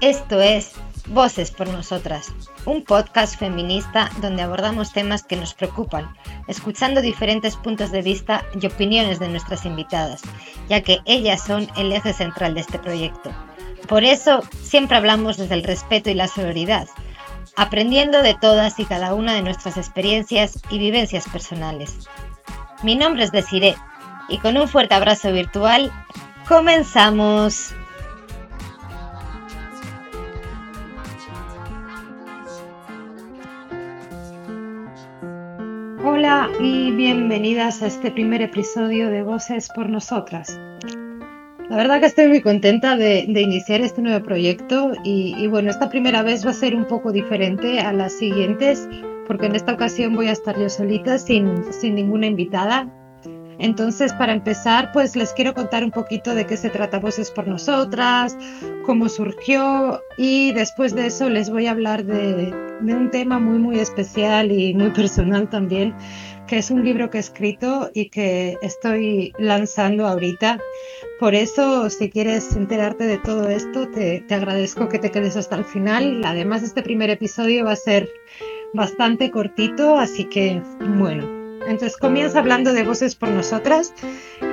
Esto es Voces por Nosotras, un podcast feminista donde abordamos temas que nos preocupan, escuchando diferentes puntos de vista y opiniones de nuestras invitadas, ya que ellas son el eje central de este proyecto. Por eso siempre hablamos desde el respeto y la solidaridad, aprendiendo de todas y cada una de nuestras experiencias y vivencias personales. Mi nombre es Desiree y con un fuerte abrazo virtual, comenzamos. Hola y bienvenidas a este primer episodio de Voces por Nosotras. La verdad que estoy muy contenta de, iniciar este nuevo proyecto y, bueno, esta primera vez va a ser un poco diferente a las siguientes porque en esta ocasión voy a estar yo solita sin, sin ninguna invitada. Entonces, para empezar, pues les quiero contar un poquito de qué se trata Voces por Nosotras, cómo surgió y después de eso les voy a hablar de, un tema muy, muy especial y muy personal también, que es un libro que he escrito y que estoy lanzando ahorita. Por eso, si quieres enterarte de todo esto, te, agradezco que te quedes hasta el final. Además, este primer episodio va a ser bastante cortito, así que bueno. Entonces comienza hablando de Voces por Nosotras,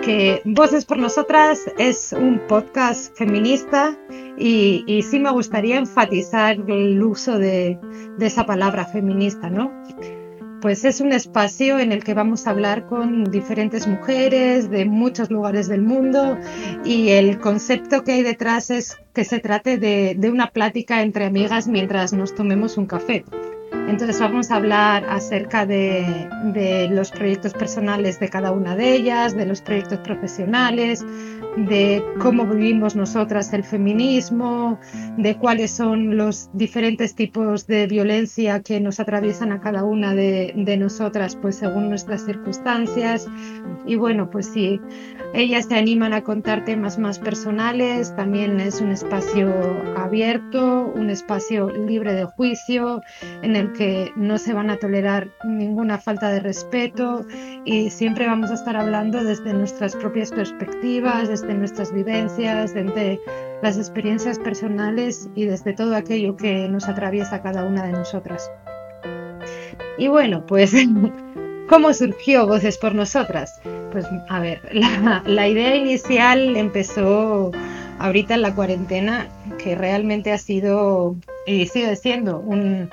que Voces por Nosotras es un podcast feminista y, sí me gustaría enfatizar el uso de, esa palabra feminista, ¿no? pues es un espacio en el que vamos a hablar con diferentes mujeres de muchos lugares del mundo y el concepto que hay detrás es que se trate de una plática entre amigas mientras nos tomemos un café. Entonces vamos a hablar acerca de, los proyectos personales de cada una de ellas, de los proyectos profesionales, de cómo vivimos nosotras el feminismo, de cuáles son los diferentes tipos de violencia que nos atraviesan a cada una de, de nosotras, pues según nuestras circunstancias. Y bueno, pues sí, ellas se animan a contar temas más personales, también es un espacio abierto, un espacio libre de juicio, en el que no se van a tolerar ninguna falta de respeto y siempre vamos a estar hablando desde nuestras propias perspectivas, nuestras vivencias, desde las experiencias personales y desde todo aquello que nos atraviesa cada una de nosotras. Y bueno, pues, ¿cómo surgió Voces por Nosotras? Pues, a ver, la, la idea inicial empezó ahorita en la cuarentena, que realmente ha sido y sigue siendo un,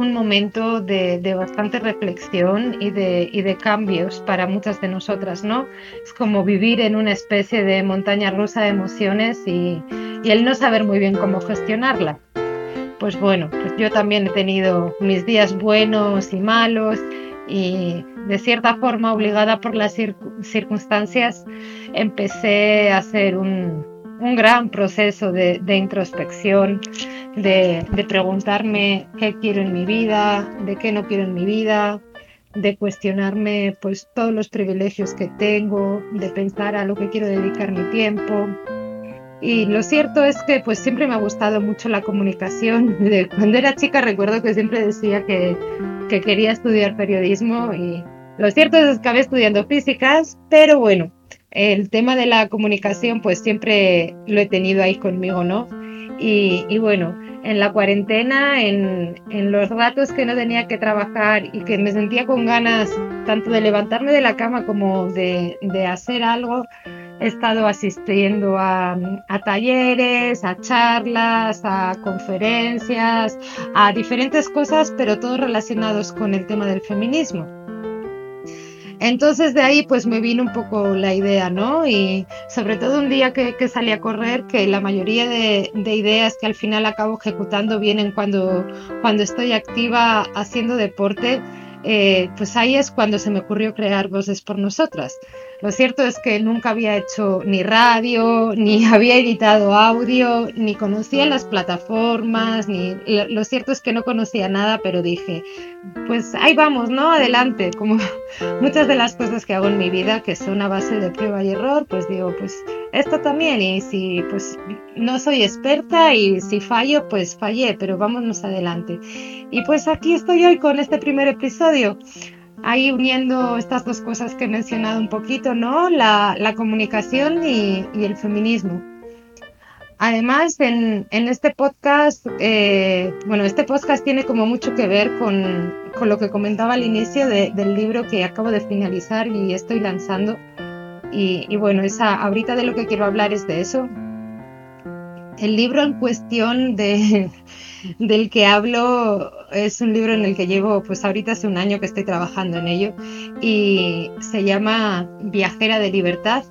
un momento de, bastante reflexión y de, cambios para muchas de nosotras, ¿no? Es como vivir en una especie de montaña rusa de emociones y, el no saber muy bien cómo gestionarla. Pues bueno, pues yo también he tenido mis días buenos y malos y de cierta forma obligada por las circunstancias empecé a hacer un, gran proceso de introspección de, preguntarme qué quiero en mi vida, de qué no quiero en mi vida, de cuestionarme pues todos los privilegios que tengo, de pensar a lo que quiero dedicar mi tiempo. Y lo cierto es que pues siempre me ha gustado mucho la comunicación. De, cuando era chica recuerdo que siempre decía que, que quería estudiar periodismo y lo cierto es que acabé estudiando físicas, pero bueno, el tema de la comunicación pues siempre lo he tenido ahí conmigo, ¿no? Y, bueno, en la cuarentena, en, los ratos que no tenía que trabajar y que me sentía con ganas tanto de levantarme de la cama como de, hacer algo, he estado asistiendo a, a, talleres, a charlas, a conferencias, a diferentes cosas, pero todos relacionados con el tema del feminismo. Entonces de ahí pues me vino un poco la idea, ¿no? Y sobre todo un día que, salí a correr, que la mayoría de, ideas que al final acabo ejecutando vienen cuando, cuando estoy activa haciendo deporte, eh, pues ahí es cuando se me ocurrió crear Voces por Nosotras. Lo cierto es que nunca había hecho ni radio, ni había editado audio, ni conocía las plataformas, ni lo cierto es que no conocía nada, pero dije, pues ahí vamos, ¿no? Adelante, como muchas de las cosas que hago en mi vida que son a base de prueba y error, pues digo, pues esto también y si pues no soy experta y si fallo, pues fallé, pero vámonos adelante. Y pues aquí estoy hoy con este primer episodio. Ahí uniendo estas dos cosas que he mencionado un poquito, ¿no? La, comunicación y, el feminismo. Además, en, este podcast, eh, bueno, este podcast tiene como mucho que ver con, lo que comentaba al inicio del libro que acabo de finalizar y estoy lanzando. Y, bueno, ahorita de lo que quiero hablar es de eso. El libro en cuestión de, del que hablo es un libro en el que llevo, pues ahorita hace un año que estoy trabajando en ello y se llama Viajera de Libertad.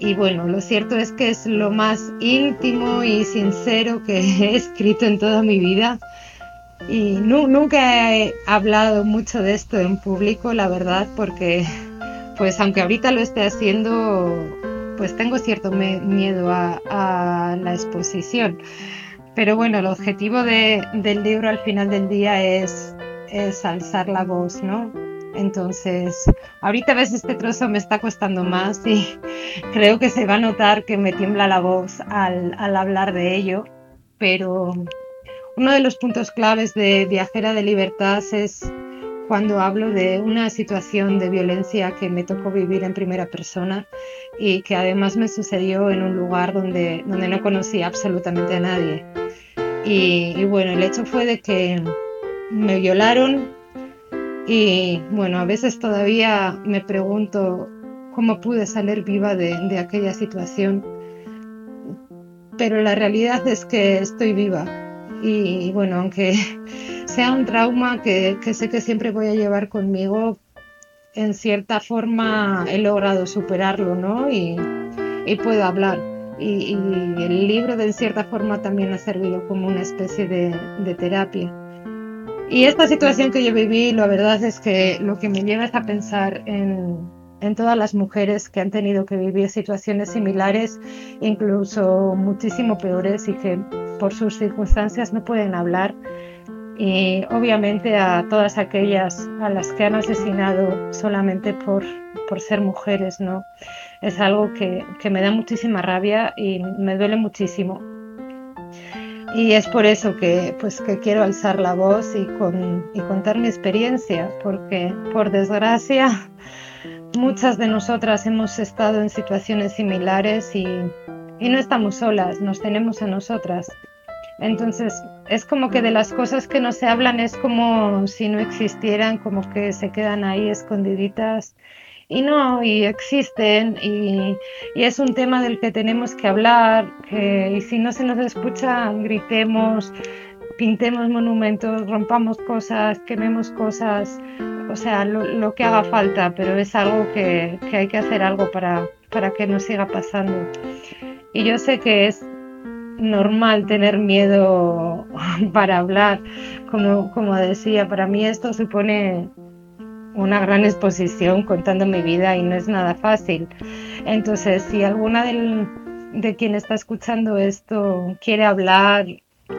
Y bueno, lo cierto es que es lo más íntimo y sincero que he escrito en toda mi vida. Y nunca he hablado mucho de esto en público, la verdad, porque pues aunque ahorita lo esté haciendo, pues tengo cierto miedo a la exposición. Pero bueno, el objetivo del libro al final del día es, es alzar la voz, ¿no? Entonces, ahorita a veces este trozo me está costando más y creo que se va a notar que me tiembla la voz al, al hablar de ello, pero uno de los puntos claves de Viajera de Libertad es cuando hablo de una situación de violencia que me tocó vivir en primera persona y que además me sucedió en un lugar donde, donde no conocía absolutamente a nadie. Y, bueno, el hecho fue de que me violaron y bueno, a veces todavía me pregunto cómo pude salir viva de, de aquella situación. Pero la realidad es que estoy viva y bueno, aunque sea un trauma que, que, sé que siempre voy a llevar conmigo, en cierta forma he logrado superarlo, ¿no? Y, y puedo hablar y, el libro de cierta forma también ha servido como una especie de, de, terapia. Y esta situación que yo viví, la verdad es que lo que me lleva es a pensar en, en todas las mujeres que han tenido que vivir situaciones similares, incluso muchísimo peores y que por sus circunstancias no pueden hablar. Y obviamente a todas aquellas a las que han asesinado solamente por, por ser mujeres, ¿no? es algo que, me da muchísima rabia y me duele muchísimo. Y es por eso que, pues, que quiero alzar la voz y, contar mi experiencia, porque por desgracia muchas de nosotras hemos estado en situaciones similares y, y no estamos solas, nos tenemos a nosotras. Entonces, es como que de las cosas que no se hablan es como si no existieran, como que se quedan ahí escondiditas y no, y existen, y, es un tema del que tenemos que hablar, que, y si no se nos escucha, gritemos, pintemos monumentos, rompamos cosas, quememos cosas, o sea, lo, que haga falta, pero es algo que, hay que hacer algo para, para que no siga pasando. Y yo sé que es normal tener miedo para hablar, como, como decía, para mí esto supone una gran exposición contando mi vida y no es nada fácil. Entonces, si alguna de quien está escuchando esto quiere hablar,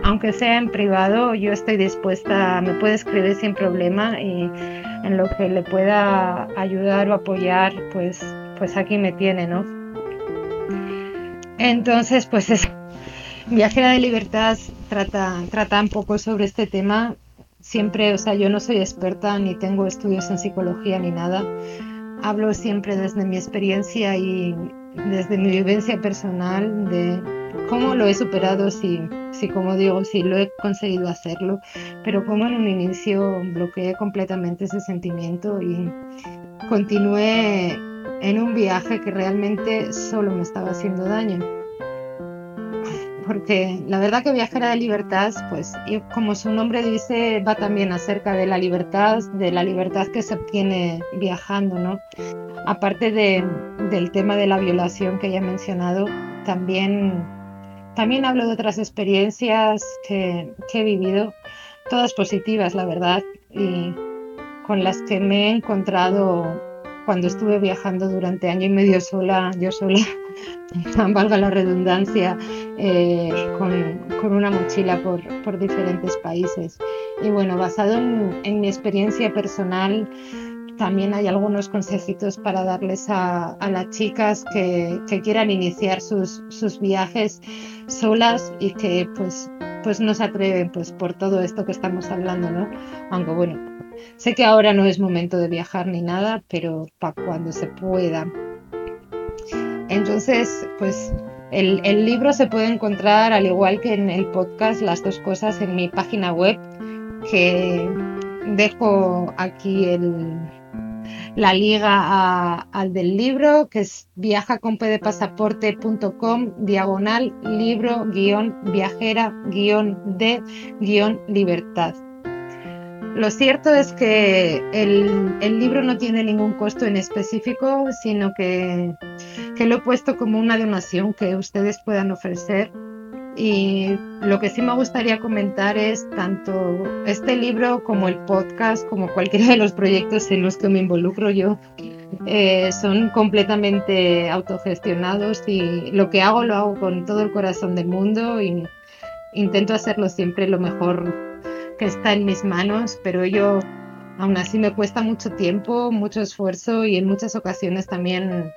aunque sea en privado, yo estoy dispuesta, me puede escribir sin problema y en lo que le pueda ayudar o apoyar, pues, pues aquí me tiene, ¿no? Entonces, pues es Viajera de Libertad trata, trata un poco sobre este tema. Siempre, o sea, yo no soy experta ni tengo estudios en psicología ni nada. Hablo siempre desde mi experiencia y desde mi vivencia personal de cómo lo he superado, si, si como digo, si lo he conseguido hacerlo, pero cómo en un inicio bloqueé completamente ese sentimiento y continué en un viaje que realmente solo me estaba haciendo daño porque la verdad que Viajera de Libertad, pues como su nombre dice, va también acerca de la libertad, de la libertad que se obtiene viajando, ¿no? Aparte de, del tema de la violación que ya he mencionado, también, también hablo de otras experiencias que, que he vivido, todas positivas, la verdad, y con las que me he encontrado cuando estuve viajando durante año y medio sola, yo sola, valga la redundancia, eh, con, una mochila por, por, diferentes países. Y bueno, basado en, mi experiencia personal, también hay algunos consejitos para darles a, las chicas que, quieran iniciar sus, sus, viajes solas y que pues, pues no se atreven pues por todo esto que estamos hablando, ¿no? Aunque bueno, sé que ahora no es momento de viajar ni nada, pero para cuando se pueda. Entonces, pues el, el libro se puede encontrar al igual que en el podcast, las dos cosas en mi página web que dejo aquí el, la liga al del libro, que es viajaconpedepasaporte.com, diagonal, libro, guion, viajera, guion, de, guion, libertad. Lo cierto es que el, el, libro no tiene ningún costo en específico, sino que, que lo he puesto como una donación que ustedes puedan ofrecer y lo que sí me gustaría comentar es tanto este libro como el podcast, como cualquiera de los proyectos en los que me involucro yo, eh, son completamente autogestionados y lo que hago lo hago con todo el corazón del mundo y intento hacerlo siempre lo mejor que está en mis manos, pero ello aún así me cuesta mucho tiempo, mucho esfuerzo y en muchas ocasiones también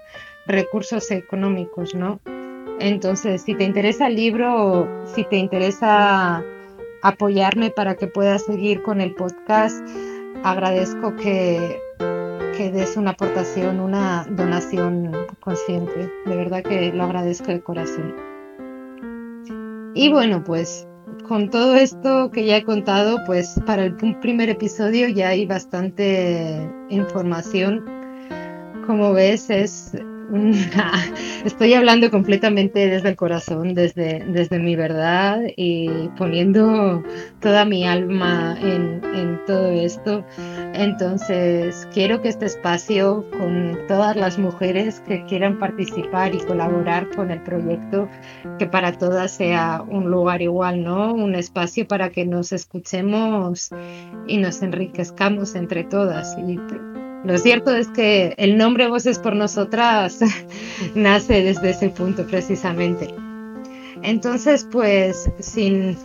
recursos económicos, ¿no? Entonces, si te interesa el libro, si te interesa apoyarme para que pueda seguir con el podcast, agradezco que, que des una aportación, una donación consciente. De verdad que lo agradezco de corazón. Y bueno, pues con todo esto que ya he contado, pues para el primer episodio ya hay bastante información. Como ves, es estoy hablando completamente desde el corazón, desde, desde mi verdad y poniendo toda mi alma en, en todo esto. Entonces, quiero que este espacio con todas las mujeres que quieran participar y colaborar con el proyecto, que para todas sea un lugar igual, ¿no? Un espacio para que nos escuchemos y nos enriquezcamos entre todas. Lo cierto es que el nombre Voces por Nosotras nace desde ese punto precisamente. Entonces, pues sin,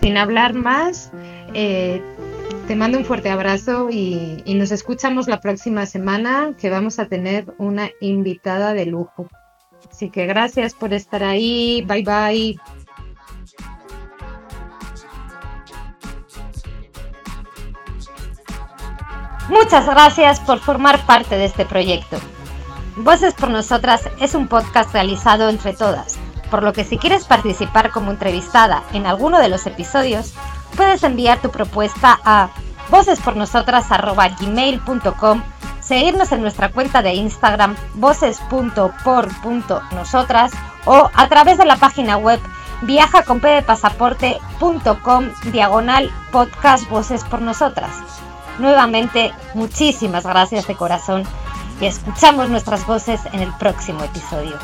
sin hablar más, eh, te mando un fuerte abrazo y, y nos escuchamos la próxima semana que vamos a tener una invitada de lujo. Así que gracias por estar ahí. Bye bye. Muchas gracias por formar parte de este proyecto. Voces por Nosotras es un podcast realizado entre todas, por lo que si quieres participar como entrevistada en alguno de los episodios, puedes enviar tu propuesta a vocespornosotras.gmail.com, seguirnos en nuestra cuenta de Instagram voces.por.nosotras o a través de la página web viajaconpedepasaporte.com diagonal podcast Voces por Nosotras. Nuevamente, muchísimas gracias de corazón y escuchamos nuestras voces en el próximo episodio.